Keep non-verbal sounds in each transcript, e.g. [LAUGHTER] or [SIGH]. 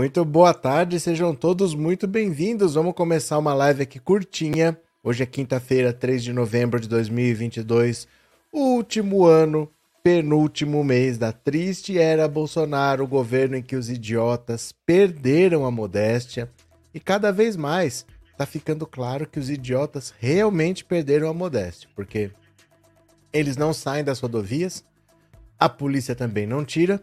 Muito boa tarde, sejam todos muito bem-vindos. Vamos começar uma live aqui curtinha. Hoje é quinta-feira, 3 de novembro de 2022, último ano, penúltimo mês da triste era Bolsonaro, o governo em que os idiotas perderam a modéstia. E cada vez mais tá ficando claro que os idiotas realmente perderam a modéstia, porque eles não saem das rodovias, a polícia também não tira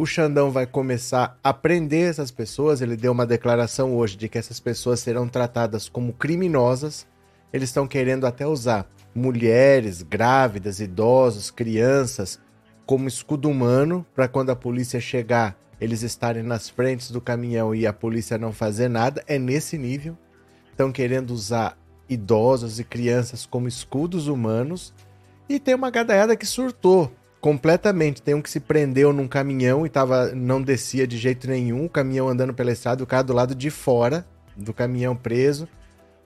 o Xandão vai começar a prender essas pessoas. Ele deu uma declaração hoje de que essas pessoas serão tratadas como criminosas. Eles estão querendo até usar mulheres, grávidas, idosos, crianças como escudo humano para quando a polícia chegar, eles estarem nas frentes do caminhão e a polícia não fazer nada. É nesse nível. Estão querendo usar idosos e crianças como escudos humanos. E tem uma gadaiada que surtou completamente. Tem um que se prendeu num caminhão e tava, não descia de jeito nenhum, o caminhão andando pela estrada, o cara do lado de fora do caminhão preso.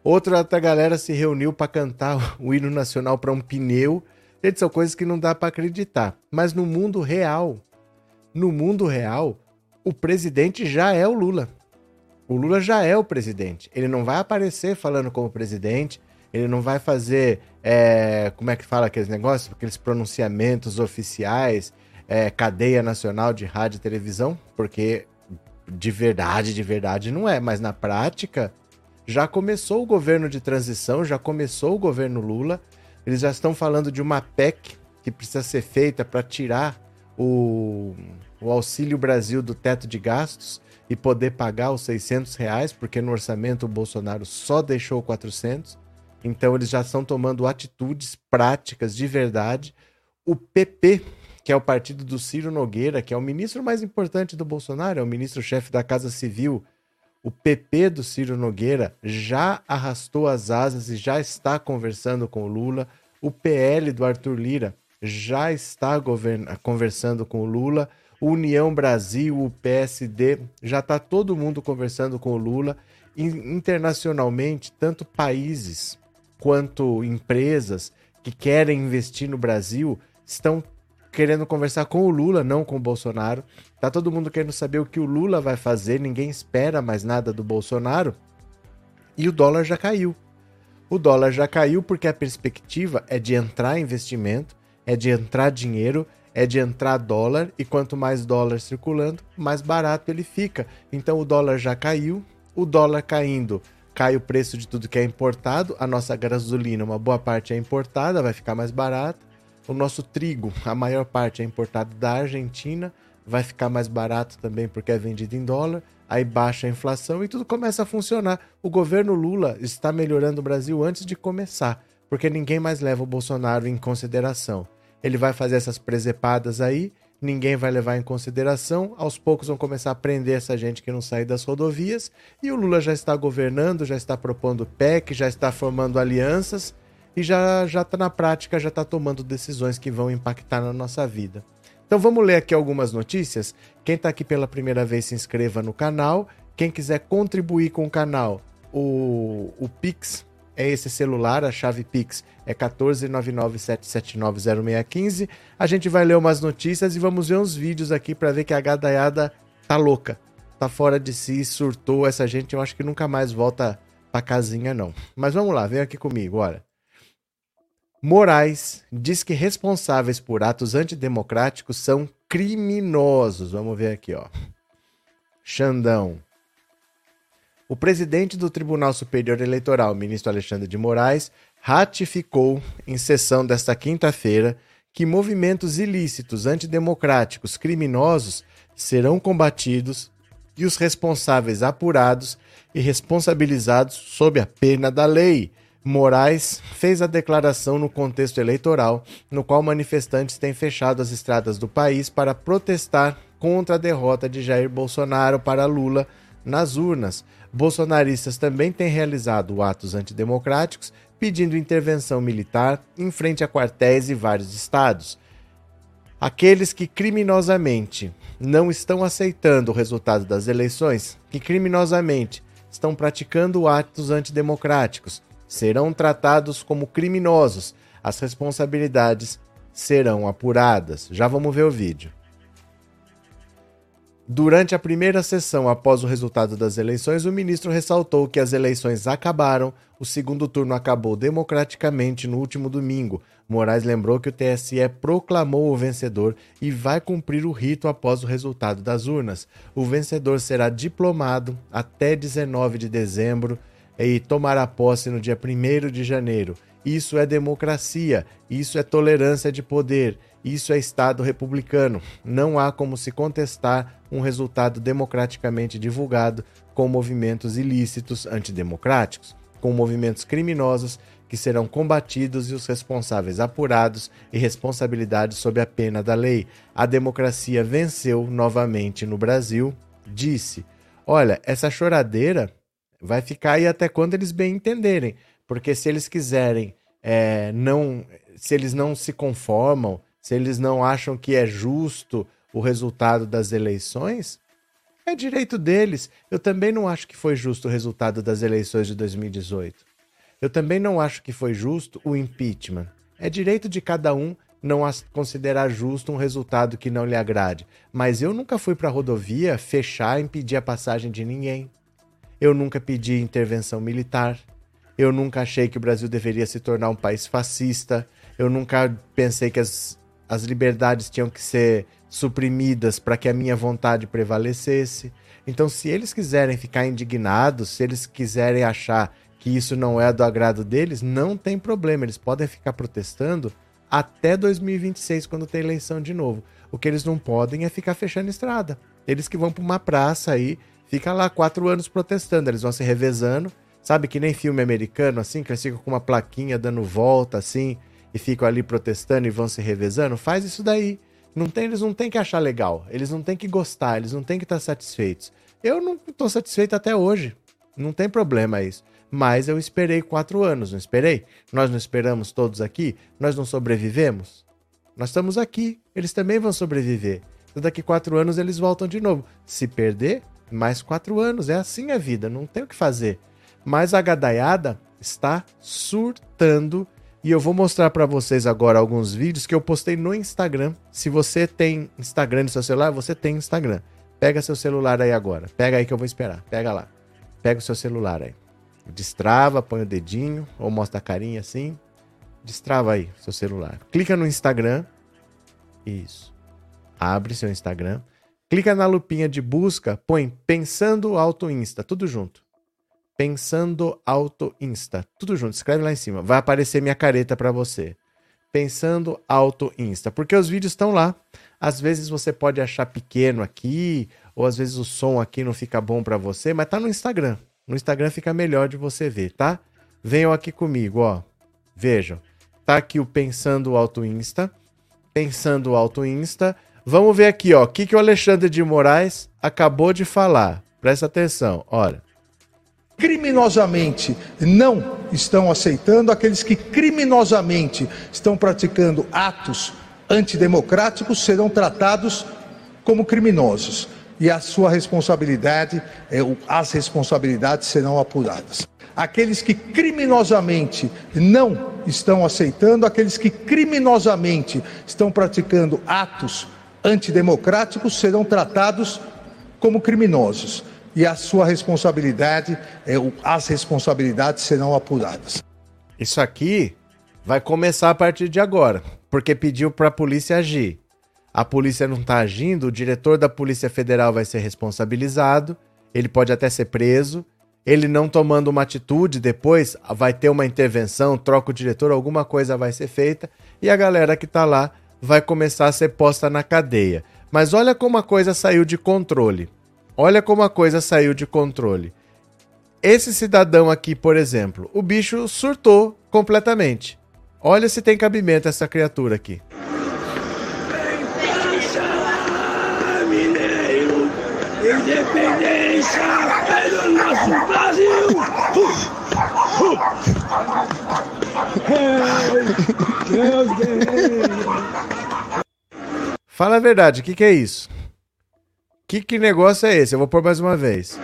Outra, outra galera se reuniu para cantar o hino nacional para um pneu. Gente, são coisas que não dá para acreditar. Mas no mundo real, no mundo real, o presidente já é o Lula. O Lula já é o presidente. Ele não vai aparecer falando como presidente, ele não vai fazer, é, como é que fala aqueles negócios, aqueles pronunciamentos oficiais, é, cadeia nacional de rádio e televisão, porque de verdade, de verdade não é, mas na prática já começou o governo de transição, já começou o governo Lula, eles já estão falando de uma PEC que precisa ser feita para tirar o, o Auxílio Brasil do teto de gastos e poder pagar os 600 reais, porque no orçamento o Bolsonaro só deixou 400. Então eles já estão tomando atitudes práticas de verdade. O PP, que é o partido do Ciro Nogueira, que é o ministro mais importante do Bolsonaro, é o ministro-chefe da Casa Civil. O PP do Ciro Nogueira já arrastou as asas e já está conversando com o Lula. O PL do Arthur Lira já está conversando com o Lula. O União Brasil, o PSD, já está todo mundo conversando com o Lula. Internacionalmente, tanto países quanto empresas que querem investir no Brasil estão querendo conversar com o Lula, não com o Bolsonaro. Tá todo mundo querendo saber o que o Lula vai fazer, ninguém espera mais nada do Bolsonaro. E o dólar já caiu. O dólar já caiu porque a perspectiva é de entrar investimento, é de entrar dinheiro, é de entrar dólar e quanto mais dólar circulando, mais barato ele fica. Então o dólar já caiu, o dólar caindo cai o preço de tudo que é importado. A nossa gasolina, uma boa parte é importada, vai ficar mais barato. O nosso trigo, a maior parte é importado da Argentina, vai ficar mais barato também porque é vendido em dólar. Aí baixa a inflação e tudo começa a funcionar. O governo Lula está melhorando o Brasil antes de começar, porque ninguém mais leva o Bolsonaro em consideração. Ele vai fazer essas presepadas aí ninguém vai levar em consideração. Aos poucos vão começar a prender essa gente que não sai das rodovias. E o Lula já está governando, já está propondo PEC, já está formando alianças e já já está na prática, já está tomando decisões que vão impactar na nossa vida. Então vamos ler aqui algumas notícias. Quem está aqui pela primeira vez se inscreva no canal. Quem quiser contribuir com o canal, o, o Pix é esse celular, a chave Pix é 14997790615. A gente vai ler umas notícias e vamos ver uns vídeos aqui para ver que a gadaiada tá louca. Tá fora de si, surtou essa gente, eu acho que nunca mais volta pra casinha não. Mas vamos lá, vem aqui comigo, olha. Moraes diz que responsáveis por atos antidemocráticos são criminosos. Vamos ver aqui, ó. Xandão. O presidente do Tribunal Superior Eleitoral, ministro Alexandre de Moraes, ratificou, em sessão desta quinta-feira, que movimentos ilícitos, antidemocráticos, criminosos serão combatidos e os responsáveis apurados e responsabilizados sob a pena da lei. Moraes fez a declaração no contexto eleitoral, no qual manifestantes têm fechado as estradas do país para protestar contra a derrota de Jair Bolsonaro para Lula nas urnas. Bolsonaristas também têm realizado atos antidemocráticos pedindo intervenção militar em frente a quartéis e vários estados. Aqueles que criminosamente não estão aceitando o resultado das eleições, que criminosamente estão praticando atos antidemocráticos, serão tratados como criminosos. As responsabilidades serão apuradas. Já vamos ver o vídeo. Durante a primeira sessão após o resultado das eleições, o ministro ressaltou que as eleições acabaram, o segundo turno acabou democraticamente no último domingo. Moraes lembrou que o TSE proclamou o vencedor e vai cumprir o rito após o resultado das urnas. O vencedor será diplomado até 19 de dezembro e tomará posse no dia 1 de janeiro. Isso é democracia, isso é tolerância de poder, isso é Estado republicano. Não há como se contestar um resultado democraticamente divulgado com movimentos ilícitos antidemocráticos, com movimentos criminosos que serão combatidos e os responsáveis apurados e responsabilidades sob a pena da lei. A democracia venceu novamente no Brasil, disse. Olha, essa choradeira vai ficar aí até quando eles bem entenderem, porque se eles quiserem é, não, se eles não se conformam, se eles não acham que é justo o resultado das eleições, é direito deles. Eu também não acho que foi justo o resultado das eleições de 2018. Eu também não acho que foi justo o impeachment. É direito de cada um não considerar justo um resultado que não lhe agrade. Mas eu nunca fui para a rodovia fechar e impedir a passagem de ninguém. Eu nunca pedi intervenção militar. Eu nunca achei que o Brasil deveria se tornar um país fascista. Eu nunca pensei que as, as liberdades tinham que ser suprimidas para que a minha vontade prevalecesse. Então, se eles quiserem ficar indignados, se eles quiserem achar que isso não é do agrado deles, não tem problema. Eles podem ficar protestando até 2026, quando tem eleição de novo. O que eles não podem é ficar fechando estrada. Eles que vão para uma praça aí, fica lá quatro anos protestando. Eles vão se revezando Sabe que nem filme americano, assim, que eles ficam com uma plaquinha dando volta, assim, e ficam ali protestando e vão se revezando? Faz isso daí. Não tem, eles não têm que achar legal, eles não têm que gostar, eles não têm que estar satisfeitos. Eu não estou satisfeito até hoje. Não tem problema isso. Mas eu esperei quatro anos, não esperei? Nós não esperamos todos aqui? Nós não sobrevivemos? Nós estamos aqui, eles também vão sobreviver. Então, daqui quatro anos eles voltam de novo. Se perder, mais quatro anos. É assim a vida, não tem o que fazer. Mas a gadaiada está surtando e eu vou mostrar para vocês agora alguns vídeos que eu postei no Instagram. Se você tem Instagram no seu celular, você tem Instagram. Pega seu celular aí agora. Pega aí que eu vou esperar. Pega lá. Pega o seu celular aí. Destrava, põe o dedinho ou mostra a carinha assim. Destrava aí seu celular. Clica no Instagram. Isso. Abre seu Instagram. Clica na lupinha de busca, põe Pensando Auto Insta, tudo junto. Pensando Auto Insta. Tudo junto, escreve lá em cima. Vai aparecer minha careta para você. Pensando Auto Insta. Porque os vídeos estão lá. Às vezes você pode achar pequeno aqui, ou às vezes o som aqui não fica bom para você, mas tá no Instagram. No Instagram fica melhor de você ver, tá? Venham aqui comigo, ó. Vejam. Tá aqui o Pensando Auto Insta. Pensando Auto Insta. Vamos ver aqui, ó. O que, que o Alexandre de Moraes acabou de falar. Presta atenção, olha criminosamente não estão aceitando, aqueles que criminosamente estão praticando atos antidemocráticos serão tratados como criminosos e a sua responsabilidade, é, as responsabilidades serão apuradas. Aqueles que criminosamente não estão aceitando, aqueles que criminosamente estão praticando atos antidemocráticos serão tratados como criminosos e a sua responsabilidade, é, as responsabilidades serão apuradas. Isso aqui vai começar a partir de agora, porque pediu para a polícia agir. A polícia não está agindo, o diretor da Polícia Federal vai ser responsabilizado, ele pode até ser preso. Ele não tomando uma atitude, depois vai ter uma intervenção, troca o diretor, alguma coisa vai ser feita e a galera que está lá vai começar a ser posta na cadeia. Mas olha como a coisa saiu de controle. Olha como a coisa saiu de controle. Esse cidadão aqui, por exemplo, o bicho surtou completamente. Olha se tem cabimento essa criatura aqui. Mineiro, independência é nosso Brasil. Fala a verdade, o que, que é isso? Que, que negócio é esse? Eu vou pôr mais uma vez.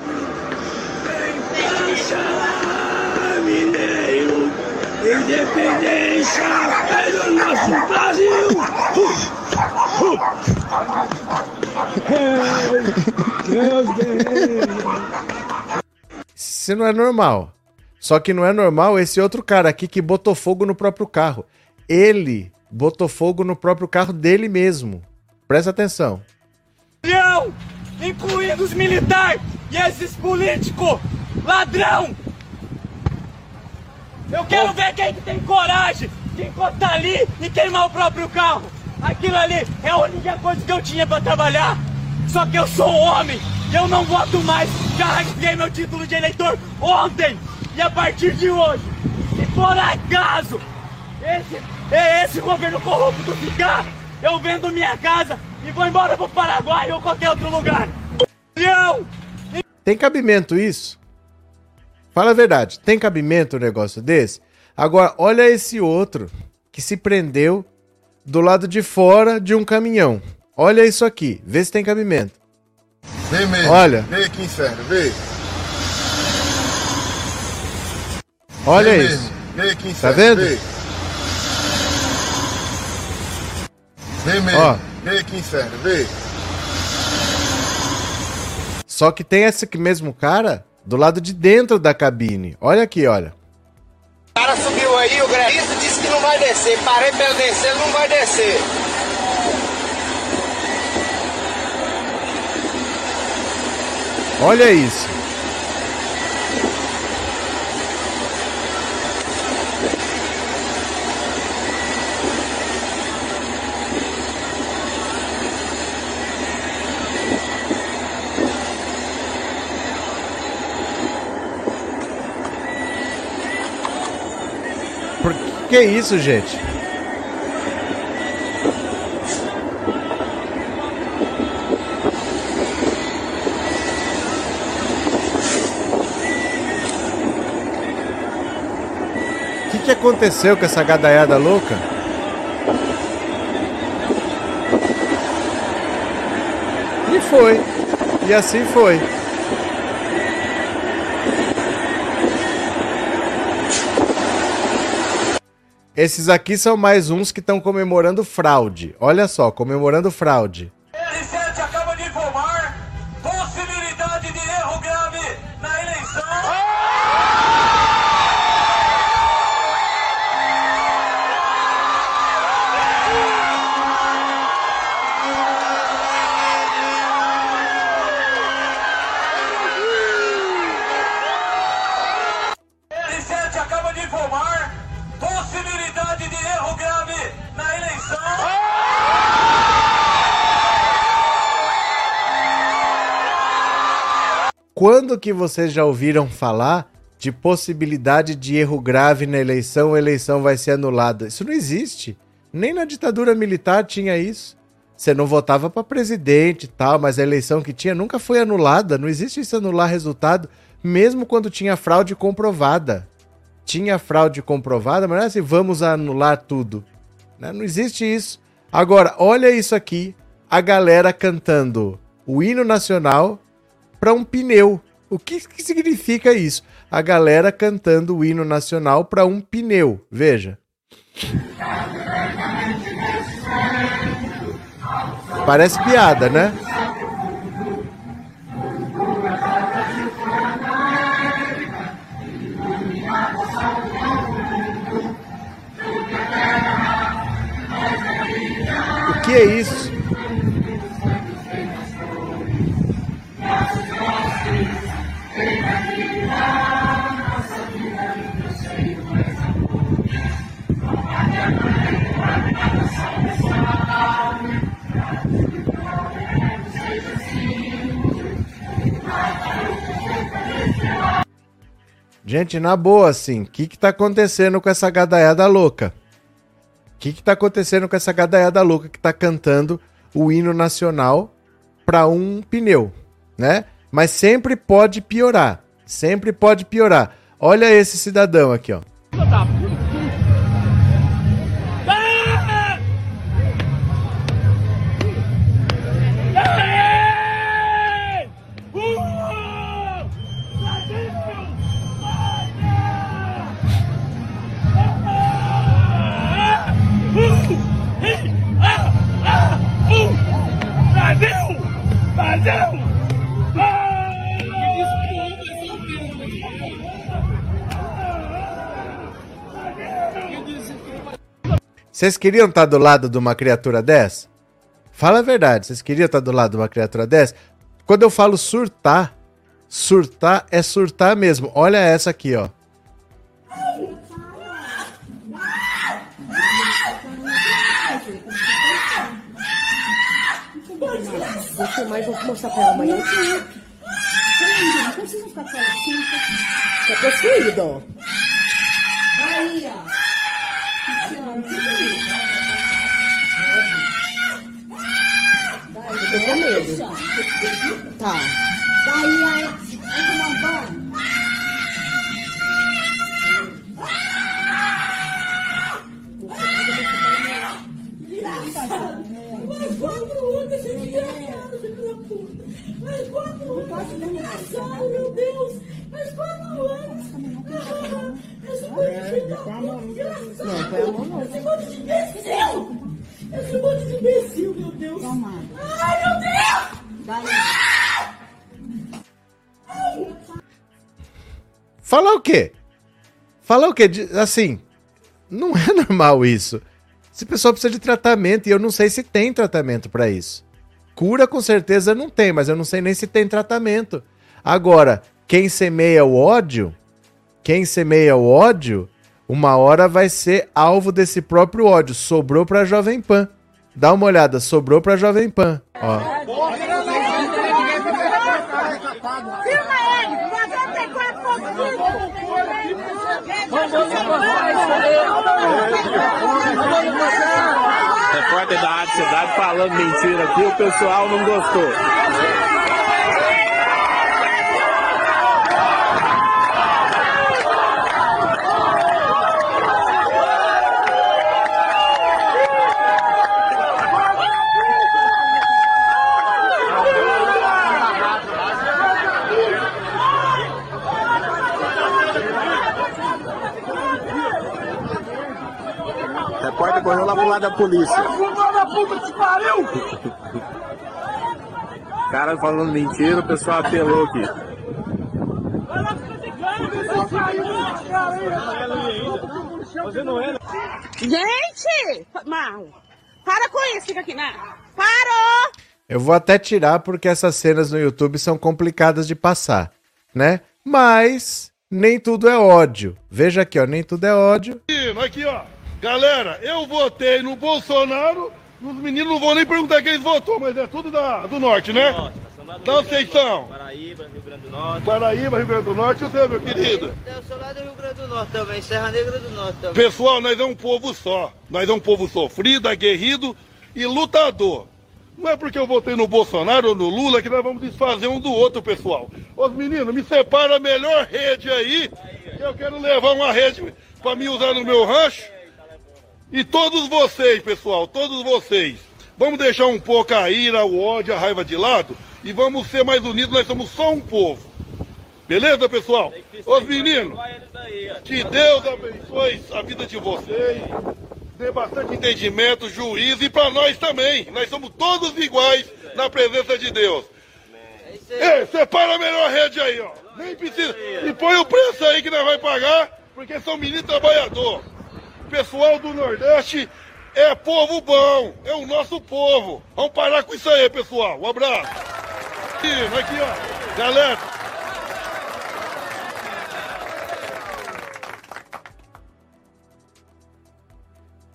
Mineiro, independência é do nosso Brasil. Isso não é normal. Só que não é normal esse outro cara aqui que botou fogo no próprio carro. Ele botou fogo no próprio carro dele mesmo. Presta atenção. Ladrão! Incluindo os militares e esses políticos! Ladrão! Eu quero ver quem que tem coragem de encostar ali e queimar o próprio carro! Aquilo ali é a única coisa que eu tinha pra trabalhar! Só que eu sou homem! E eu não voto mais! Já rasguei meu título de eleitor ontem! E a partir de hoje, se por acaso esse, esse governo corrupto ficar, eu vendo minha casa e vou embora pro Paraguai ou qualquer outro lugar. Não! Tem cabimento isso? Fala a verdade, tem cabimento um negócio desse? Agora, olha esse outro que se prendeu do lado de fora de um caminhão. Olha isso aqui, vê se tem cabimento. Vem mesmo. Olha. Vem aqui, inferno, vem. Olha vem isso. Mesmo. Vem aqui, inferno, Tá vendo? Vem, vem mesmo. Ó. Vem aqui, inferno, vem. Só que tem esse mesmo cara do lado de dentro da cabine. Olha aqui, olha. O cara subiu aí, o grevista disse que não vai descer. Parei pra ele descer, não vai descer. Olha isso. Por que, é isso, gente? O que, que aconteceu com essa gadaiada louca? E foi. E assim foi. Esses aqui são mais uns que estão comemorando fraude. Olha só, comemorando fraude. Quando que vocês já ouviram falar de possibilidade de erro grave na eleição, a eleição vai ser anulada? Isso não existe. Nem na ditadura militar tinha isso. Você não votava para presidente e tal, mas a eleição que tinha nunca foi anulada. Não existe isso anular resultado, mesmo quando tinha fraude comprovada. Tinha fraude comprovada, mas não é assim, vamos anular tudo. Né? Não existe isso. Agora, olha isso aqui: a galera cantando o hino nacional para um pneu. O que, que significa isso? A galera cantando o hino nacional para um pneu. Veja. Parece piada, né? Gente, na boa, assim, o que que tá acontecendo com essa gadaiada louca? O que que tá acontecendo com essa gadaiada louca que tá cantando o hino nacional pra um pneu, né? Mas sempre pode piorar, sempre pode piorar. Olha esse cidadão aqui, ó. Vocês queriam estar do lado de uma criatura dessa? Fala a verdade, vocês queriam estar do lado de uma criatura dessa? Quando eu falo surtar, surtar é surtar mesmo. Olha essa aqui, ó. Vou filmar e vou mostrar pra ela amanhã. Não precisa ficar com ela assim. Tá possuído, ó. Aí, ó. Eu tô com medo. Tá. Daí, aí, vai tomar banho. Mas quando anda esse desgraçado, filho da puta? Mas quando anda esse desgraçado, meu Deus? Mas quando anda? Ah, Esse monte de desgraçado. Mão não. Esse monte de imbecil. Esse monte de imbecil, meu Deus. Ai, meu Deus. Falar o quê? Falar o quê? De- Assim, não é [LAUGHS] normal isso. Esse pessoal precisa de tratamento e eu não sei se tem tratamento pra isso. Cura com certeza não tem, mas eu não sei nem se tem tratamento. Agora, quem semeia o ódio, quem semeia o ódio, uma hora vai ser alvo desse próprio ódio. Sobrou pra Jovem Pan. Dá uma olhada, sobrou pra Jovem Pan. Ó. Ele. 94 Repórter da Rádio Cidade falando mentira aqui, o pessoal não gostou. Correu lá pro lado da polícia. O [LAUGHS] cara falando mentira, o pessoal apelou aqui. Gente! Marlon, para com isso, fica aqui, né? Parou! Eu vou até tirar porque essas cenas no YouTube são complicadas de passar, né? Mas nem tudo é ódio. Veja aqui, ó, nem tudo é ódio. Aqui, ó. Galera, eu votei no Bolsonaro. Os meninos não vão nem perguntar quem eles votou, mas é tudo da, do norte, né? Da onde vocês são? Paraíba, Rio Grande do Norte. Paraíba, Rio Grande do Norte. O seu, meu querido? Eu sou lá do Rio Grande do Norte também, Serra Negra do Norte também. Pessoal, nós é um povo só. Nós é um povo sofrido, aguerrido e lutador. Não é porque eu votei no Bolsonaro ou no Lula que nós vamos desfazer um do outro, pessoal. Os meninos, me separa a melhor rede aí, que eu quero levar uma rede para me usar no meu rancho. E todos vocês, pessoal, todos vocês, vamos deixar um pouco a ira, o ódio, a raiva de lado e vamos ser mais unidos, nós somos só um povo. Beleza, pessoal? Os meninos, que Deus abençoe a vida de vocês, dê bastante entendimento, juízo e para nós também. Nós somos todos iguais na presença de Deus. Ei, separa a melhor rede aí, ó. Nem precisa. E põe o preço aí que nós vai pagar, porque são meninos trabalhador. Pessoal do Nordeste é povo bom, é o nosso povo. Vamos parar com isso aí, pessoal. Um abraço. Aqui, aqui, ó. Galera.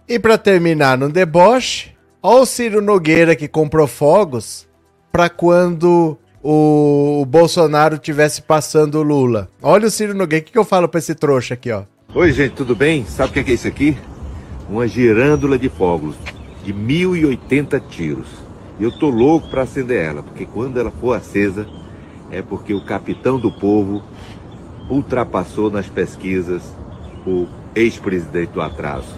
E pra terminar no deboche, ó o Ciro Nogueira que comprou fogos pra quando o, Bolsonaro tivesse passando o Lula. Olha o Ciro Nogueira, o que, que eu falo pra esse trouxa aqui, ó? Oi, gente, tudo bem? Sabe o que é, que é isso aqui? Uma girândula de fogos de 1080 tiros. E eu tô louco para acender ela, porque quando ela for acesa, é porque o capitão do povo ultrapassou nas pesquisas o ex-presidente do atraso.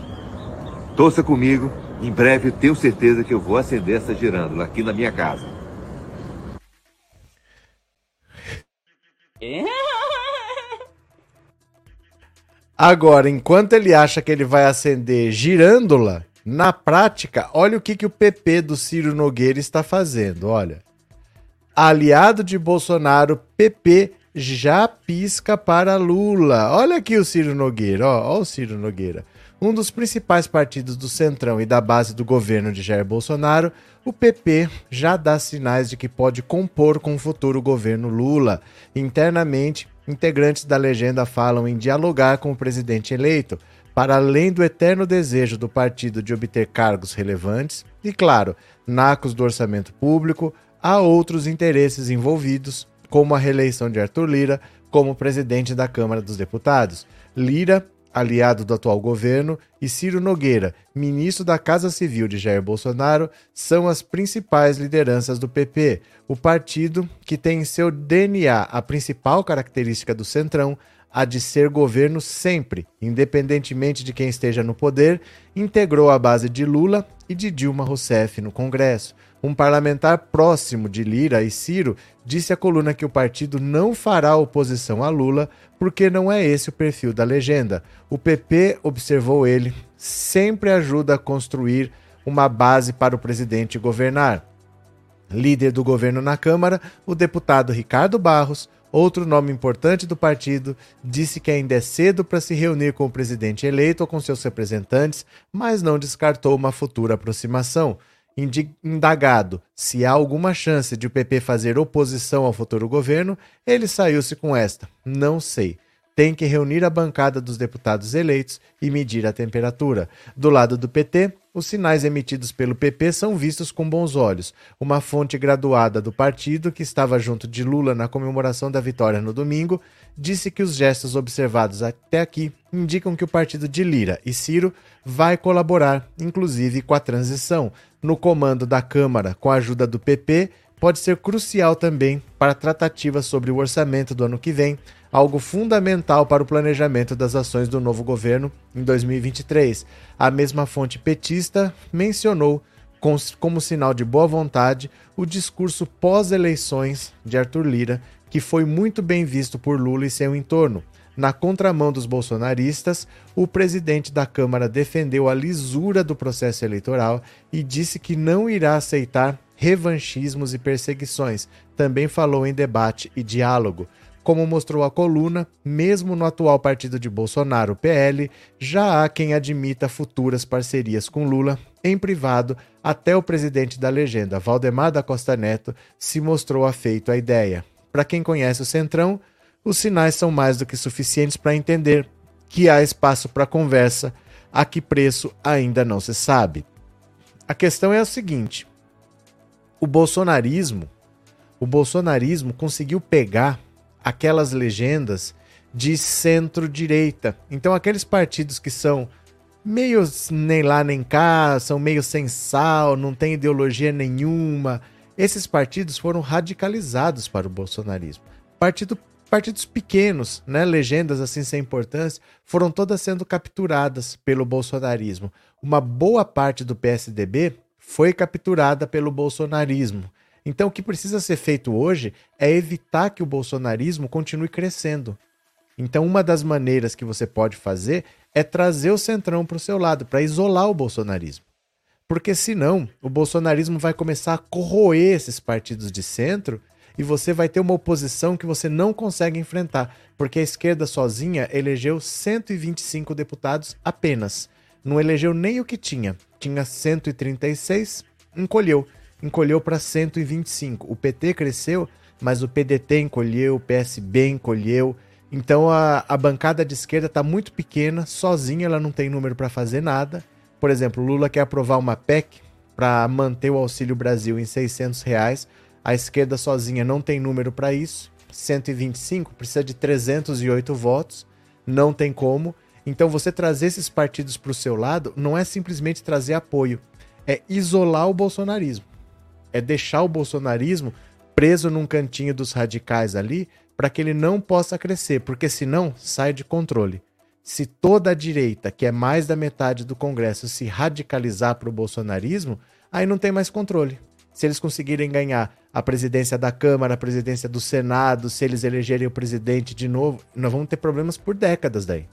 Torça comigo, em breve tenho certeza que eu vou acender essa girândula aqui na minha casa. Agora, enquanto ele acha que ele vai acender girândola, na prática, olha o que, que o PP do Ciro Nogueira está fazendo, olha. Aliado de Bolsonaro, PP já pisca para Lula. Olha aqui o Ciro Nogueira, ó, ó o Ciro Nogueira. Um dos principais partidos do Centrão e da base do governo de Jair Bolsonaro, o PP já dá sinais de que pode compor com o futuro governo Lula. Internamente, integrantes da legenda falam em dialogar com o presidente eleito, para além do eterno desejo do partido de obter cargos relevantes, e claro, nacos do orçamento público, há outros interesses envolvidos, como a reeleição de Arthur Lira como presidente da Câmara dos Deputados. Lira, aliado do atual governo, e Ciro Nogueira, ministro da Casa Civil de Jair Bolsonaro, são as principais lideranças do PP, o partido que tem em seu DNA a principal característica do Centrão, a de ser governo sempre, independentemente de quem esteja no poder, integrou a base de Lula e de Dilma Rousseff no Congresso. Um parlamentar próximo de Lira e Ciro disse à coluna que o partido não fará oposição a Lula porque não é esse o perfil da legenda. O PP, observou ele, sempre ajuda a construir uma base para o presidente governar. Líder do governo na Câmara, o deputado Ricardo Barros, outro nome importante do partido, disse que ainda é cedo para se reunir com o presidente eleito ou com seus representantes, mas não descartou uma futura aproximação indagado se há alguma chance de o PP fazer oposição ao futuro governo, ele saiu-se com esta: não sei. Tem que reunir a bancada dos deputados eleitos e medir a temperatura. Do lado do PT, os sinais emitidos pelo PP são vistos com bons olhos. Uma fonte graduada do partido, que estava junto de Lula na comemoração da vitória no domingo, disse que os gestos observados até aqui indicam que o partido de Lira e Ciro vai colaborar, inclusive com a transição. No comando da Câmara, com a ajuda do PP, pode ser crucial também para tratativas sobre o orçamento do ano que vem, algo fundamental para o planejamento das ações do novo governo em 2023. A mesma fonte petista mencionou como sinal de boa vontade o discurso pós-eleições de Arthur Lira, que foi muito bem visto por Lula e seu entorno. Na contramão dos bolsonaristas, o presidente da Câmara defendeu a lisura do processo eleitoral e disse que não irá aceitar revanchismos e perseguições. Também falou em debate e diálogo. Como mostrou a coluna, mesmo no atual partido de Bolsonaro, PL, já há quem admita futuras parcerias com Lula. Em privado, até o presidente da legenda, Valdemar da Costa Neto, se mostrou afeito à ideia. Para quem conhece o Centrão, os sinais são mais do que suficientes para entender que há espaço para conversa, a que preço ainda não se sabe. A questão é a seguinte: o bolsonarismo, o bolsonarismo conseguiu pegar aquelas legendas de centro-direita. Então aqueles partidos que são meio nem lá nem cá, são meio sem sal, não tem ideologia nenhuma, esses partidos foram radicalizados para o bolsonarismo. Partido, partidos pequenos, né, legendas assim sem importância, foram todas sendo capturadas pelo bolsonarismo. Uma boa parte do PSDB foi capturada pelo bolsonarismo. Então, o que precisa ser feito hoje é evitar que o bolsonarismo continue crescendo. Então, uma das maneiras que você pode fazer é trazer o centrão para o seu lado, para isolar o bolsonarismo. Porque senão o bolsonarismo vai começar a corroer esses partidos de centro e você vai ter uma oposição que você não consegue enfrentar, porque a esquerda sozinha elegeu 125 deputados apenas. Não elegeu nem o que tinha. Tinha 136, encolheu. Encolheu para 125. O PT cresceu, mas o PDT encolheu, o PSB encolheu. Então a, a bancada de esquerda está muito pequena, sozinha ela não tem número para fazer nada. Por exemplo, Lula quer aprovar uma PEC para manter o Auxílio Brasil em 600 reais. A esquerda sozinha não tem número para isso. 125 precisa de 308 votos. Não tem como. Então, você trazer esses partidos para o seu lado não é simplesmente trazer apoio, é isolar o bolsonarismo. É deixar o bolsonarismo preso num cantinho dos radicais ali para que ele não possa crescer, porque senão sai de controle se toda a direita, que é mais da metade do Congresso, se radicalizar para o bolsonarismo, aí não tem mais controle. Se eles conseguirem ganhar a presidência da Câmara, a presidência do Senado, se eles elegerem o presidente de novo, nós vamos ter problemas por décadas daí.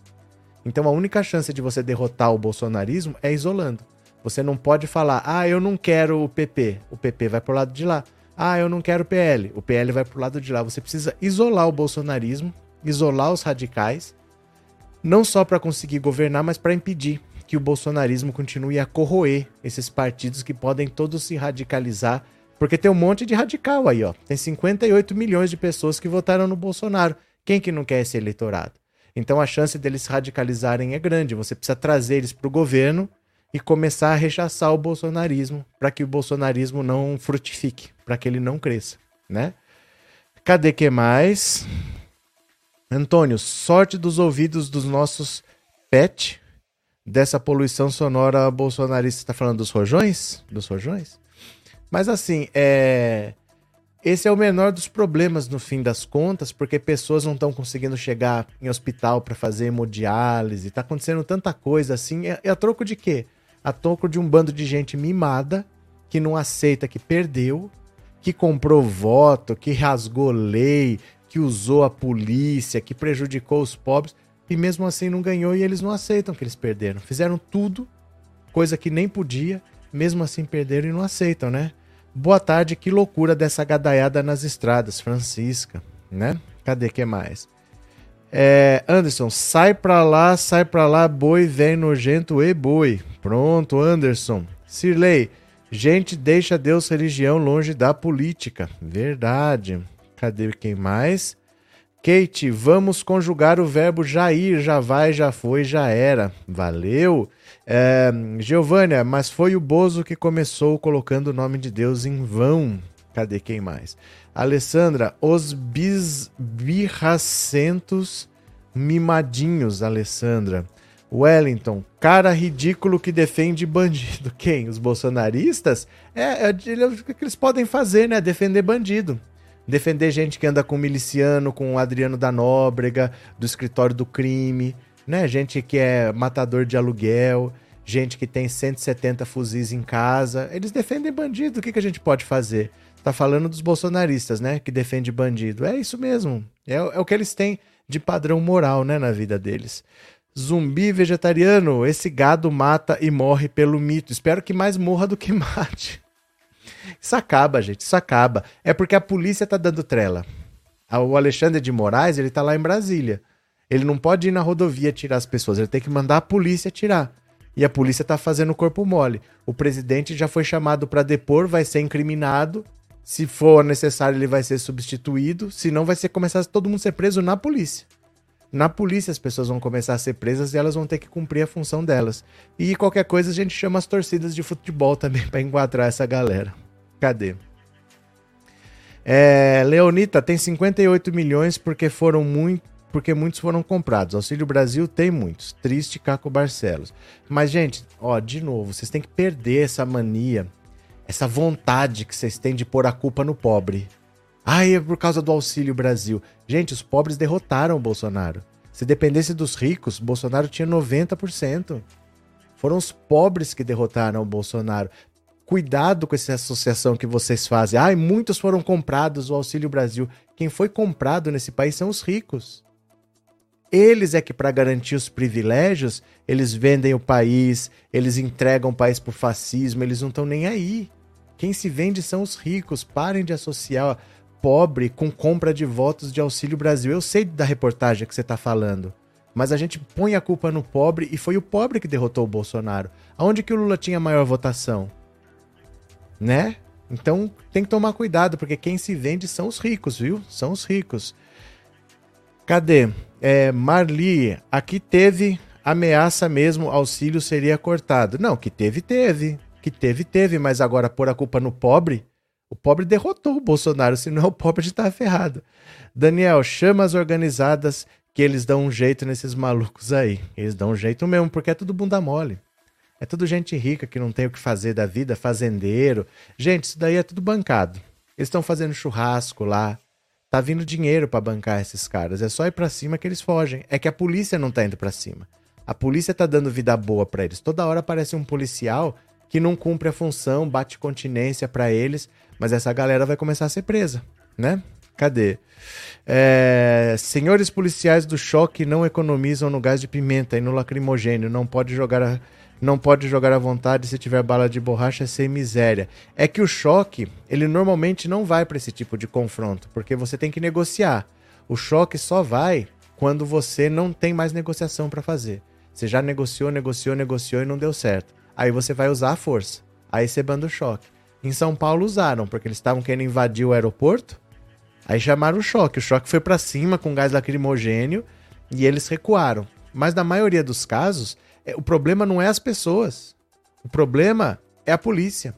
Então a única chance de você derrotar o bolsonarismo é isolando. Você não pode falar, ah, eu não quero o PP. O PP vai pro lado de lá. Ah, eu não quero PL. O PL vai pro lado de lá. Você precisa isolar o bolsonarismo, isolar os radicais, não só para conseguir governar, mas para impedir que o bolsonarismo continue a corroer esses partidos que podem todos se radicalizar, porque tem um monte de radical aí, ó. Tem 58 milhões de pessoas que votaram no Bolsonaro. Quem que não quer esse eleitorado? Então a chance deles se radicalizarem é grande. Você precisa trazer eles para o governo e começar a rechaçar o bolsonarismo para que o bolsonarismo não frutifique, para que ele não cresça, né? Cadê que mais? Antônio, sorte dos ouvidos dos nossos pet dessa poluição sonora bolsonarista. Está falando dos rojões? Dos rojões? Mas assim, é esse é o menor dos problemas no fim das contas, porque pessoas não estão conseguindo chegar em hospital para fazer hemodiálise, tá acontecendo tanta coisa assim. É, é a troco de quê? A troco de um bando de gente mimada que não aceita que perdeu, que comprou voto, que rasgou lei, que usou a polícia, que prejudicou os pobres e mesmo assim não ganhou e eles não aceitam que eles perderam. Fizeram tudo, coisa que nem podia, mesmo assim perderam e não aceitam, né? Boa tarde, que loucura dessa gadaiada nas estradas, Francisca, né? Cadê que mais? É, Anderson, sai pra lá, sai pra lá, boi, vem nojento e boi. Pronto, Anderson. Sirley, gente, deixa Deus religião longe da política. Verdade. Cadê quem mais? Kate, vamos conjugar o verbo já ir, já vai, já foi, já era. Valeu. É, Giovânia, mas foi o Bozo que começou colocando o nome de Deus em vão. Cadê quem mais? Alessandra, os birracentos mimadinhos, Alessandra. Wellington, cara ridículo que defende bandido. [LAUGHS] Quem? Os bolsonaristas? É, é, é o que eles podem fazer, né? Defender bandido defender gente que anda com miliciano, com o Adriano da Nóbrega, do escritório do crime, né? Gente que é matador de aluguel, gente que tem 170 fuzis em casa. Eles defendem bandido. O que, que a gente pode fazer? Tá falando dos bolsonaristas, né? Que defende bandido. É isso mesmo. É, é o que eles têm de padrão moral, né? Na vida deles. Zumbi vegetariano, esse gado mata e morre pelo mito. Espero que mais morra do que [LAUGHS] mate. Isso acaba, gente, isso acaba. É porque a polícia tá dando trela. O Alexandre de Moraes, ele tá lá em Brasília. Ele não pode ir na rodovia tirar as pessoas, ele tem que mandar a polícia tirar. E a polícia tá fazendo corpo mole. O presidente já foi chamado para depor, vai ser incriminado. Se for necessário, ele vai ser substituído. Senão, vai ser começar todo mundo ser preso na polícia. Na polícia, as pessoas vão começar a ser presas e elas vão ter que cumprir a função delas. E qualquer coisa, a gente chama as torcidas de futebol também [LAUGHS] para enquadrar essa galera. Cadê? É, Leonita tem 58 milhões porque foram muito, porque muitos foram comprados. Auxílio Brasil tem muitos. Triste Caco Barcelos. Mas gente, ó, de novo, vocês têm que perder essa mania, essa vontade que vocês têm de pôr a culpa no pobre. Ai, é por causa do Auxílio Brasil. Gente, os pobres derrotaram o Bolsonaro. Se dependesse dos ricos, Bolsonaro tinha 90%. Foram os pobres que derrotaram o Bolsonaro cuidado com essa associação que vocês fazem. Ai, muitos foram comprados o Auxílio Brasil. Quem foi comprado nesse país são os ricos. Eles é que, para garantir os privilégios, eles vendem o país, eles entregam o país para o fascismo, eles não estão nem aí. Quem se vende são os ricos. Parem de associar pobre com compra de votos de Auxílio Brasil. Eu sei da reportagem que você está falando. Mas a gente põe a culpa no pobre e foi o pobre que derrotou o Bolsonaro. Aonde que o Lula tinha maior votação? né? Então tem que tomar cuidado, porque quem se vende são os ricos, viu? São os ricos. Cadê? É, Marli, aqui teve ameaça mesmo, auxílio seria cortado. Não, que teve, teve. Que teve, teve, mas agora pôr a culpa no pobre, o pobre derrotou o Bolsonaro, senão o pobre já tá ferrado. Daniel, chama as organizadas que eles dão um jeito nesses malucos aí. Eles dão um jeito mesmo, porque é tudo bunda mole. É tudo gente rica que não tem o que fazer da vida, fazendeiro. Gente, isso daí é tudo bancado. Eles estão fazendo churrasco lá. Tá vindo dinheiro para bancar esses caras. É só ir para cima que eles fogem. É que a polícia não tá indo para cima. A polícia tá dando vida boa para eles. Toda hora aparece um policial que não cumpre a função, bate continência para eles, mas essa galera vai começar a ser presa, né? Cadê? É, senhores policiais do choque não economizam no gás de pimenta e no lacrimogênio. Não pode jogar a não pode jogar à vontade se tiver bala de borracha sem miséria. É que o choque, ele normalmente não vai para esse tipo de confronto, porque você tem que negociar. O choque só vai quando você não tem mais negociação para fazer. Você já negociou, negociou, negociou e não deu certo. Aí você vai usar a força. Aí você banda o choque. Em São Paulo usaram, porque eles estavam querendo invadir o aeroporto. Aí chamaram o choque. O choque foi para cima com gás lacrimogênio e eles recuaram. Mas na maioria dos casos, o problema não é as pessoas. O problema é a polícia.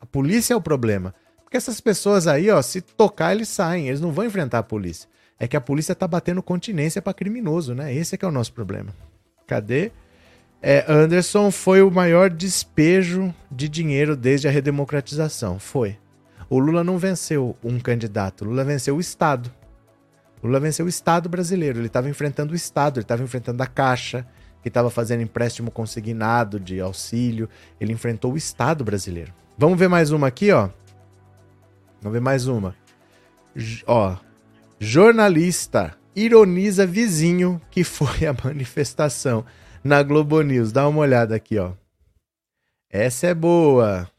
A polícia é o problema. Porque essas pessoas aí, ó, se tocar, eles saem. Eles não vão enfrentar a polícia. É que a polícia tá batendo continência para criminoso, né? Esse é que é o nosso problema. Cadê? É, Anderson foi o maior despejo de dinheiro desde a redemocratização. Foi. O Lula não venceu um candidato, o Lula venceu o Estado. O Lula venceu o Estado brasileiro. Ele estava enfrentando o Estado, ele estava enfrentando a Caixa, que estava fazendo empréstimo consignado de auxílio. Ele enfrentou o Estado brasileiro. Vamos ver mais uma aqui, ó. Vamos ver mais uma. J ó. Jornalista ironiza vizinho que foi a manifestação na Globo News. Dá uma olhada aqui, ó. Essa é boa.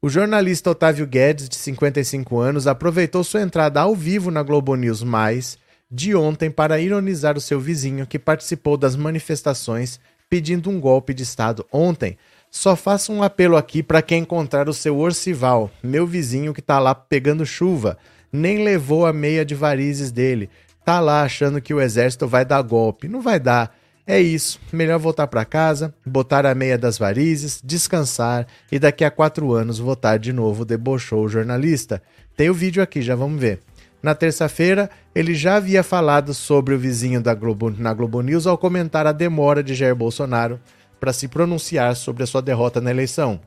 O jornalista Otávio Guedes, de 55 anos, aproveitou sua entrada ao vivo na Globo News Mais de ontem para ironizar o seu vizinho que participou das manifestações pedindo um golpe de Estado ontem. Só faço um apelo aqui para quem encontrar o seu Orcival, meu vizinho que tá lá pegando chuva, nem levou a meia de varizes dele. Tá lá achando que o exército vai dar golpe. Não vai dar. É isso. Melhor voltar para casa, botar a meia das varizes, descansar e daqui a quatro anos votar de novo, debochou o jornalista. Tem o vídeo aqui, já vamos ver. Na terça-feira, ele já havia falado sobre o vizinho da Globo, na Globo News ao comentar a demora de Jair Bolsonaro para se pronunciar sobre a sua derrota na eleição.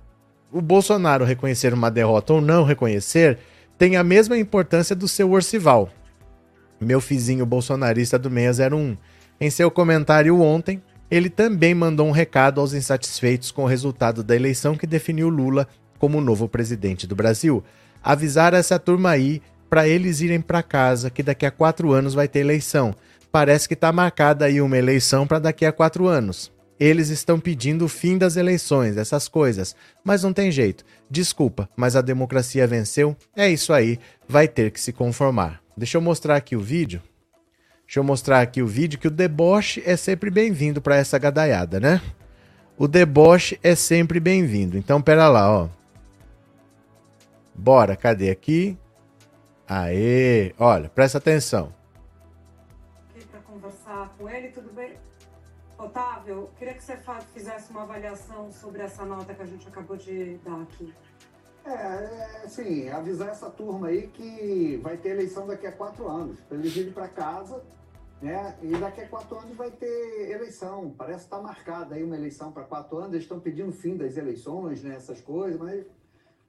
O Bolsonaro reconhecer uma derrota ou não reconhecer tem a mesma importância do seu Orcival, meu vizinho bolsonarista do 601. Em seu comentário ontem, ele também mandou um recado aos insatisfeitos com o resultado da eleição que definiu Lula como o novo presidente do Brasil. Avisar essa turma aí para eles irem para casa, que daqui a quatro anos vai ter eleição. Parece que está marcada aí uma eleição para daqui a quatro anos. Eles estão pedindo o fim das eleições, essas coisas. Mas não tem jeito. Desculpa, mas a democracia venceu. É isso aí. Vai ter que se conformar. Deixa eu mostrar aqui o vídeo. Deixa eu mostrar aqui o vídeo que o deboche é sempre bem-vindo para essa gadaiada, né? O deboche é sempre bem-vindo. Então, pera lá, ó. Bora, cadê aqui? Aê! Olha, presta atenção. Aqui para conversar com ele, tudo bem? Otávio, queria que você fizesse uma avaliação sobre essa nota que a gente acabou de dar aqui. É, é assim, avisar essa turma aí que vai ter eleição daqui a quatro anos, para eles irem para casa, né? E daqui a quatro anos vai ter eleição. Parece que está marcada aí uma eleição para quatro anos. Eles estão pedindo fim das eleições, né? Essas coisas, mas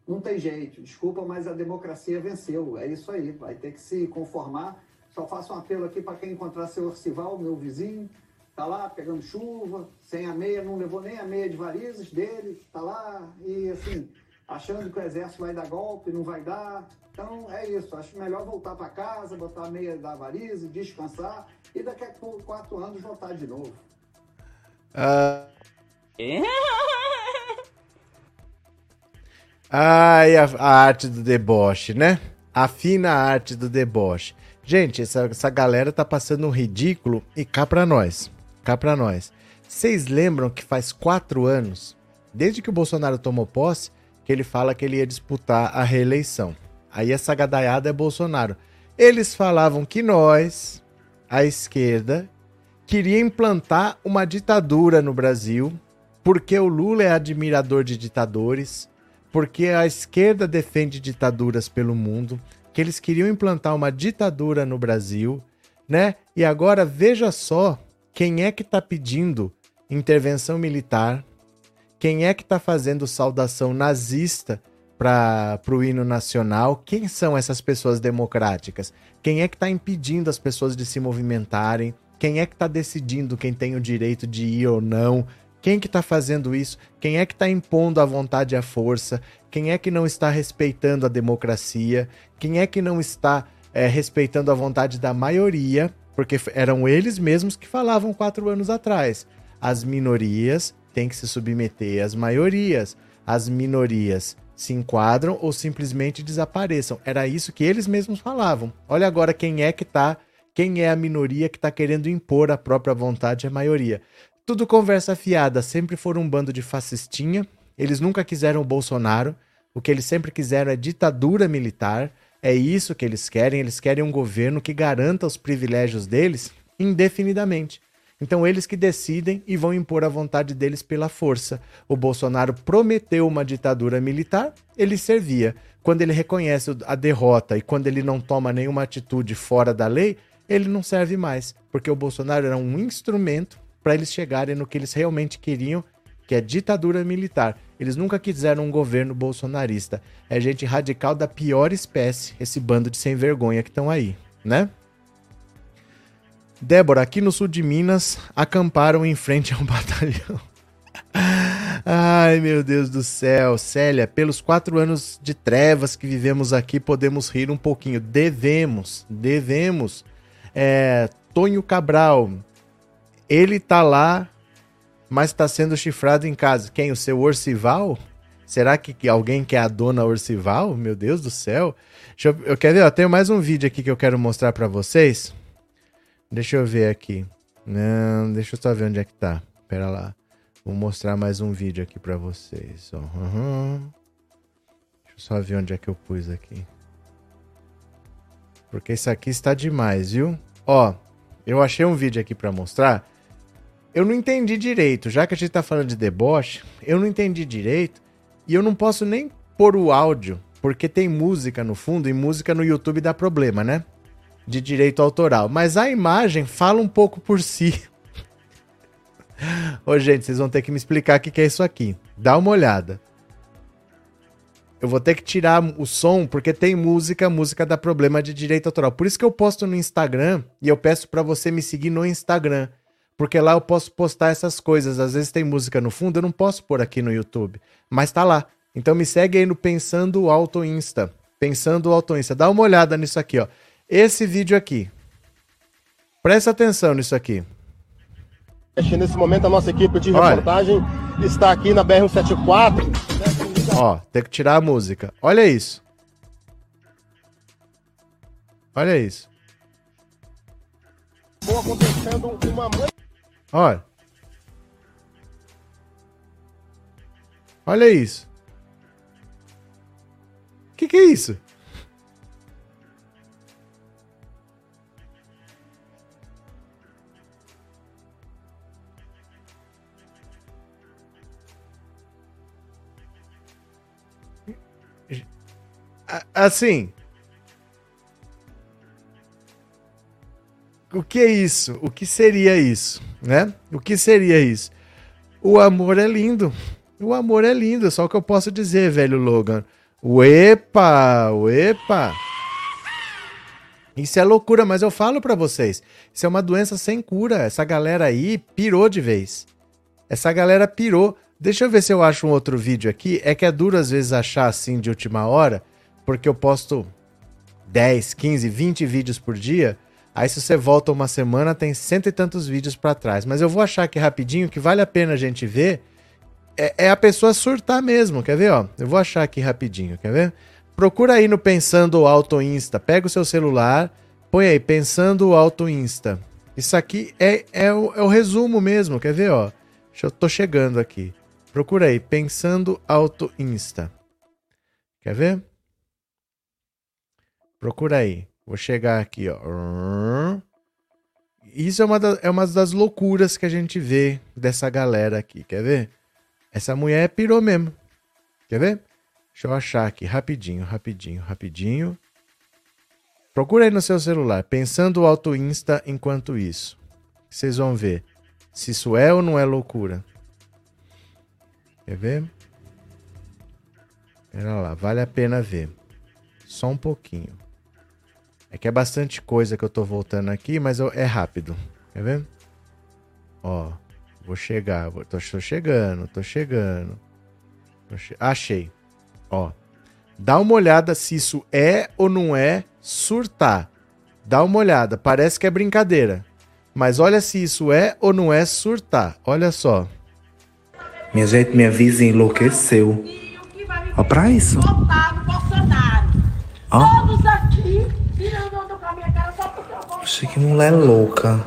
não tem jeito, desculpa, mas a democracia venceu. É isso aí, vai ter que se conformar. Só faço um apelo aqui para quem encontrar seu Orcival, meu vizinho, tá lá pegando chuva, sem a meia, não levou nem a meia de varizes dele, tá lá e assim, achando que o exército vai dar golpe, não vai dar. Então é isso, acho melhor voltar para casa, botar a meia da varize, descansar e daqui a quatro anos voltar de novo. Uh... Ai, a, a, arte do deboche, né? A fina arte do deboche. Gente, essa, essa galera tá passando um ridículo e cá pra nós. Cá pra nós. Vocês lembram que faz quatro anos, desde que o Bolsonaro tomou posse, que ele fala que ele ia disputar a reeleição. Aí essa gadaiada é Bolsonaro. Eles falavam que nós, a esquerda, queria implantar uma ditadura no Brasil, porque o Lula é admirador de ditadores porque a esquerda defende ditaduras pelo mundo, que eles queriam implantar uma ditadura no Brasil, né? E agora veja só quem é que está pedindo intervenção militar, quem é que está fazendo saudação nazista para o hino nacional, quem são essas pessoas democráticas? Quem é que está impedindo as pessoas de se movimentarem? Quem é que está decidindo quem tem o direito de ir ou não? Quem que está fazendo isso? Quem é que está impondo a vontade a força? Quem é que não está respeitando a democracia? Quem é que não está é, respeitando a vontade da maioria? Porque eram eles mesmos que falavam quatro anos atrás. As minorias tem que se submeter às maiorias, as minorias se enquadram ou simplesmente desapareçam. Era isso que eles mesmos falavam. Olha agora quem é que tá, quem é a minoria que está querendo impor a própria vontade à maioria. Tudo conversa fiada, sempre foram um bando de fascistinha. Eles nunca quiseram o Bolsonaro. O que eles sempre quiseram é ditadura militar. É isso que eles querem. Eles querem um governo que garanta os privilégios deles indefinidamente. Então eles que decidem e vão impor a vontade deles pela força. O Bolsonaro prometeu uma ditadura militar, ele servia. Quando ele reconhece a derrota e quando ele não toma nenhuma atitude fora da lei, ele não serve mais, porque o Bolsonaro era um instrumento para eles chegarem no que eles realmente queriam, que é ditadura militar. Eles nunca quiseram um governo bolsonarista. É gente radical da pior espécie, esse bando de sem vergonha que estão aí, né? Débora, aqui no sul de Minas, acamparam em frente a um [LAUGHS] batalhão. Ai, meu Deus do céu. Célia, pelos quatro anos de trevas que vivemos aqui, podemos rir um pouquinho. Devemos, devemos. É, Tonho Cabral, ele tá lá, mas está sendo chifrado em casa. Quem? O seu Orcival? Será que alguém quer a dona Orcival? Meu Deus do céu. Eu, eu, quero ver, eu tenho mais um vídeo aqui que eu quero mostrar para vocês. Deixa eu ver aqui. Não, deixa eu só ver onde é que tá. Pera lá. Vou mostrar mais um vídeo aqui para vocês. Uhum. Deixa eu só ver onde é que eu pus aqui. Porque isso aqui está demais, viu? Ó, eu achei um vídeo aqui para mostrar. Eu não entendi direito. Já que a gente tá falando de deboche, eu não entendi direito. E eu não posso nem pôr o áudio, porque tem música no fundo e música no YouTube dá problema, né? de direito autoral. Mas a imagem fala um pouco por si. [LAUGHS] Ô, gente, vocês vão ter que me explicar o que é isso aqui. Dá uma olhada. Eu vou ter que tirar o som porque tem música, música dá problema de direito autoral. Por isso que eu posto no Instagram e eu peço para você me seguir no Instagram, porque lá eu posso postar essas coisas. Às vezes tem música no fundo, eu não posso pôr aqui no YouTube, mas tá lá. Então me segue aí no Pensando Auto Insta. Pensando Auto Insta. Dá uma olhada nisso aqui, ó esse vídeo aqui. Presta atenção nisso aqui. Nesse momento, a nossa equipe de reportagem Olha. está aqui na BR-174. Ó, tem que tirar a música. Olha isso. Olha isso. acontecendo uma... Olha. Olha isso. O que, que é isso? assim. O que é isso? O que seria isso, né? O que seria isso? O amor é lindo. O amor é lindo, só o que eu posso dizer, velho Logan. Uepa, uepa. Isso é loucura, mas eu falo para vocês, isso é uma doença sem cura. Essa galera aí pirou de vez. Essa galera pirou. Deixa eu ver se eu acho um outro vídeo aqui. É que é duro às vezes achar assim de última hora porque eu posto 10, 15, 20 vídeos por dia. Aí se você volta uma semana, tem cento e tantos vídeos para trás. Mas eu vou achar aqui rapidinho que vale a pena a gente ver. É, é, a pessoa surtar mesmo, quer ver? Ó, eu vou achar aqui rapidinho, quer ver? Procura aí no Pensando Auto Insta. Pega o seu celular, põe aí Pensando Auto Insta. Isso aqui é, é, o, é o resumo mesmo, quer ver? Ó, eu tô chegando aqui. Procura aí Pensando Auto Insta. Quer ver? Procura aí. Vou chegar aqui, ó. Isso é uma, da, é uma das loucuras que a gente vê dessa galera aqui. Quer ver? Essa mulher pirou mesmo. Quer ver? Deixa eu achar aqui rapidinho, rapidinho, rapidinho. Procura aí no seu celular, pensando o Auto Insta enquanto isso. Vocês vão ver se isso é ou não é loucura. Quer ver? Pera lá, vale a pena ver. Só um pouquinho. É que é bastante coisa que eu tô voltando aqui, mas eu, é rápido. Quer ver? Ó, vou chegar. Vou, tô, tô chegando, tô chegando. Tô che... Achei. Ó. Dá uma olhada se isso é ou não é surtar. Dá uma olhada. Parece que é brincadeira. Mas olha se isso é ou não é surtar. Olha só. Minha gente, minha vizinha enlouqueceu. Ó pra isso. Votar no Bolsonaro. Ó. Todos aqui tirando onda com a minha cara Oxe, que mulher louca.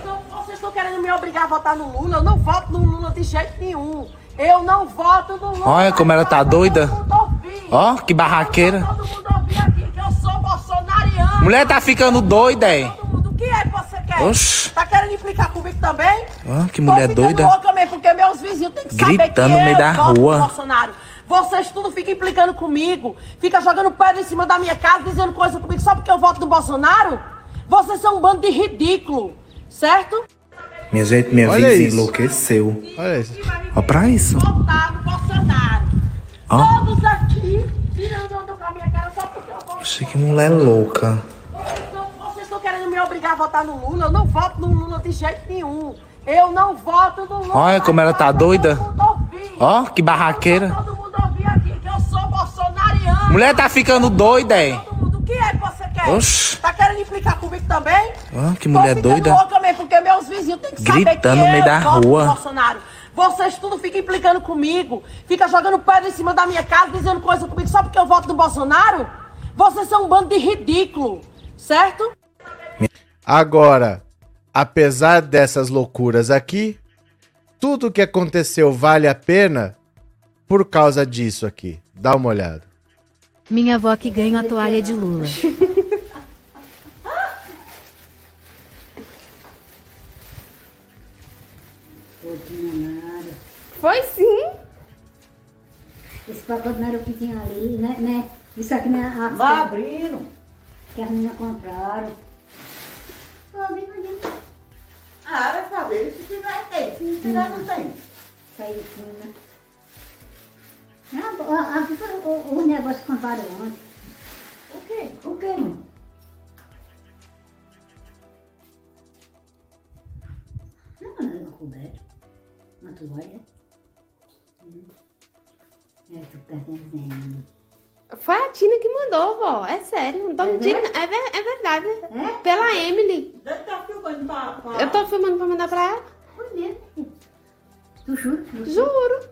Então, vocês estão querendo me obrigar a votar no Lula? Eu não voto no Lula de jeito nenhum. Eu não voto no Lula. Olha como ela tá doida. Ó, que barraqueira. Que eu sou bolsonariano. Mulher tá ficando doida, é? O que é que você quer? Oxi. Tá querendo implicar comigo também? Ó, que mulher Tô doida. louca mesmo, porque meus vizinhos têm que saber Gritando que no meio eu da voto no rua. Bolsonaro. Vocês tudo ficam implicando comigo, fica jogando pedra em cima da minha casa, dizendo coisa comigo só porque eu voto no Bolsonaro? Vocês são um bando de ridículo, certo? Minha gente, minha Olha vizinha isso. enlouqueceu. Olha isso. Ó pra isso. Votar no Bolsonaro. Ó. Todos aqui tirando onda com a minha cara só porque eu voto. Oxe, que mulher louca. Vocês estão querendo me obrigar a votar no Lula? Eu não voto no Lula de jeito nenhum. Eu não voto no Lula. Olha como ela tá doida. Ó, que barraqueira. que eu sou bolsonariano. Mulher tá ficando doida, é? O que é que você quer? Oxi. Tá querendo implicar comigo também? Ó, que mulher doida. louca mesmo, porque meus vizinhos têm que saber Gritando que no meio eu da voto rua. no Bolsonaro. Vocês tudo ficam implicando comigo, fica jogando pedra em cima da minha casa, dizendo coisa comigo só porque eu voto no Bolsonaro? Vocês são um bando de ridículo, certo? Agora, apesar dessas loucuras aqui, tudo que aconteceu vale a pena por causa disso aqui. Dá uma olhada. Minha avó que ganha a toalha de Lula. [LAUGHS] Foi sim. Esse pacote não era o que tinha ali, né? né? Isso aqui não é a. Vai abrindo. Que as meninas compraram. Ah, vai saber. Se tiver, tem. Se não tiver, não tem. Isso aí, sim, né? Não, a- a- foi o, o negócio que compraram ontem. O quê? O quê, mãe? Não, não, não, coberto. Uma toalha. Foi a Tina que mandou, vó. É sério. Não tô mentindo. É, ver- é verdade. Pela Emily. Filmando pra, pra... Eu tô filmando pra mandar pra ela. Tu jura? Juro.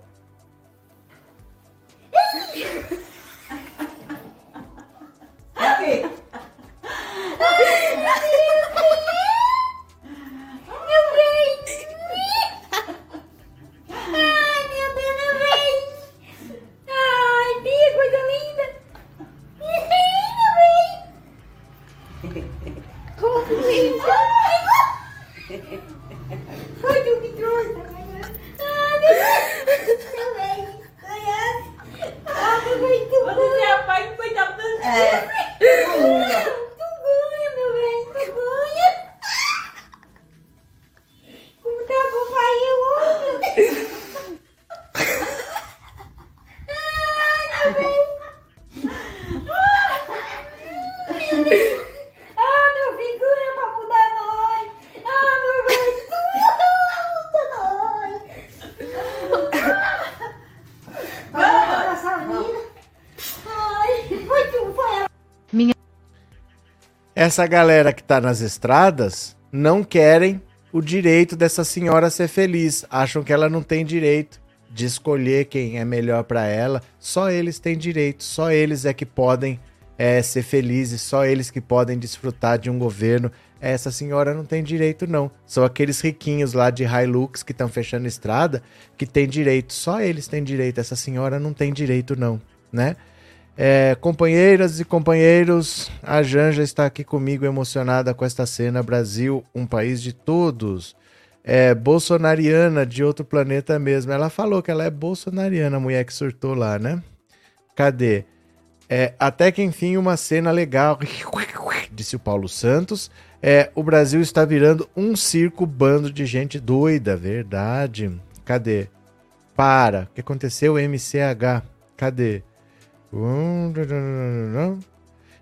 Essa galera que tá nas estradas não querem o direito dessa senhora ser feliz. Acham que ela não tem direito de escolher quem é melhor pra ela. Só eles têm direito, só eles é que podem é, ser felizes, só eles que podem desfrutar de um governo. Essa senhora não tem direito, não. São aqueles riquinhos lá de Hilux que estão fechando estrada que tem direito. Só eles têm direito. Essa senhora não tem direito, não, né? É, companheiras e companheiros, a Janja está aqui comigo emocionada com esta cena. Brasil, um país de todos. É bolsonariana de outro planeta mesmo. Ela falou que ela é bolsonariana, a mulher que surtou lá, né? Cadê? É, até que enfim, uma cena legal, [LAUGHS] disse o Paulo Santos. É, o Brasil está virando um circo bando de gente doida, verdade. Cadê? Para. O que aconteceu? MCH. Cadê?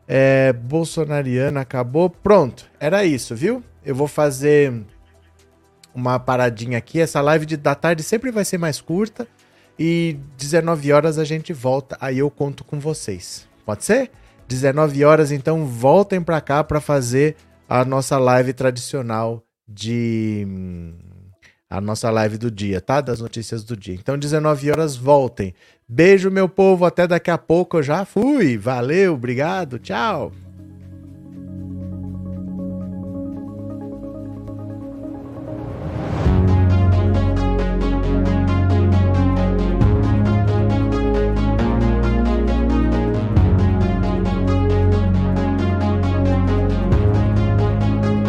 É, bolsonariana acabou. Pronto, era isso, viu? Eu vou fazer uma paradinha aqui. Essa live de, da tarde sempre vai ser mais curta. E 19 horas a gente volta. Aí eu conto com vocês. Pode ser? 19 horas, então voltem pra cá pra fazer a nossa live tradicional de hum, a nossa live do dia, tá? Das notícias do dia. Então, 19 horas, voltem. Beijo, meu povo. Até daqui a pouco. Eu já fui. Valeu, obrigado. Tchau.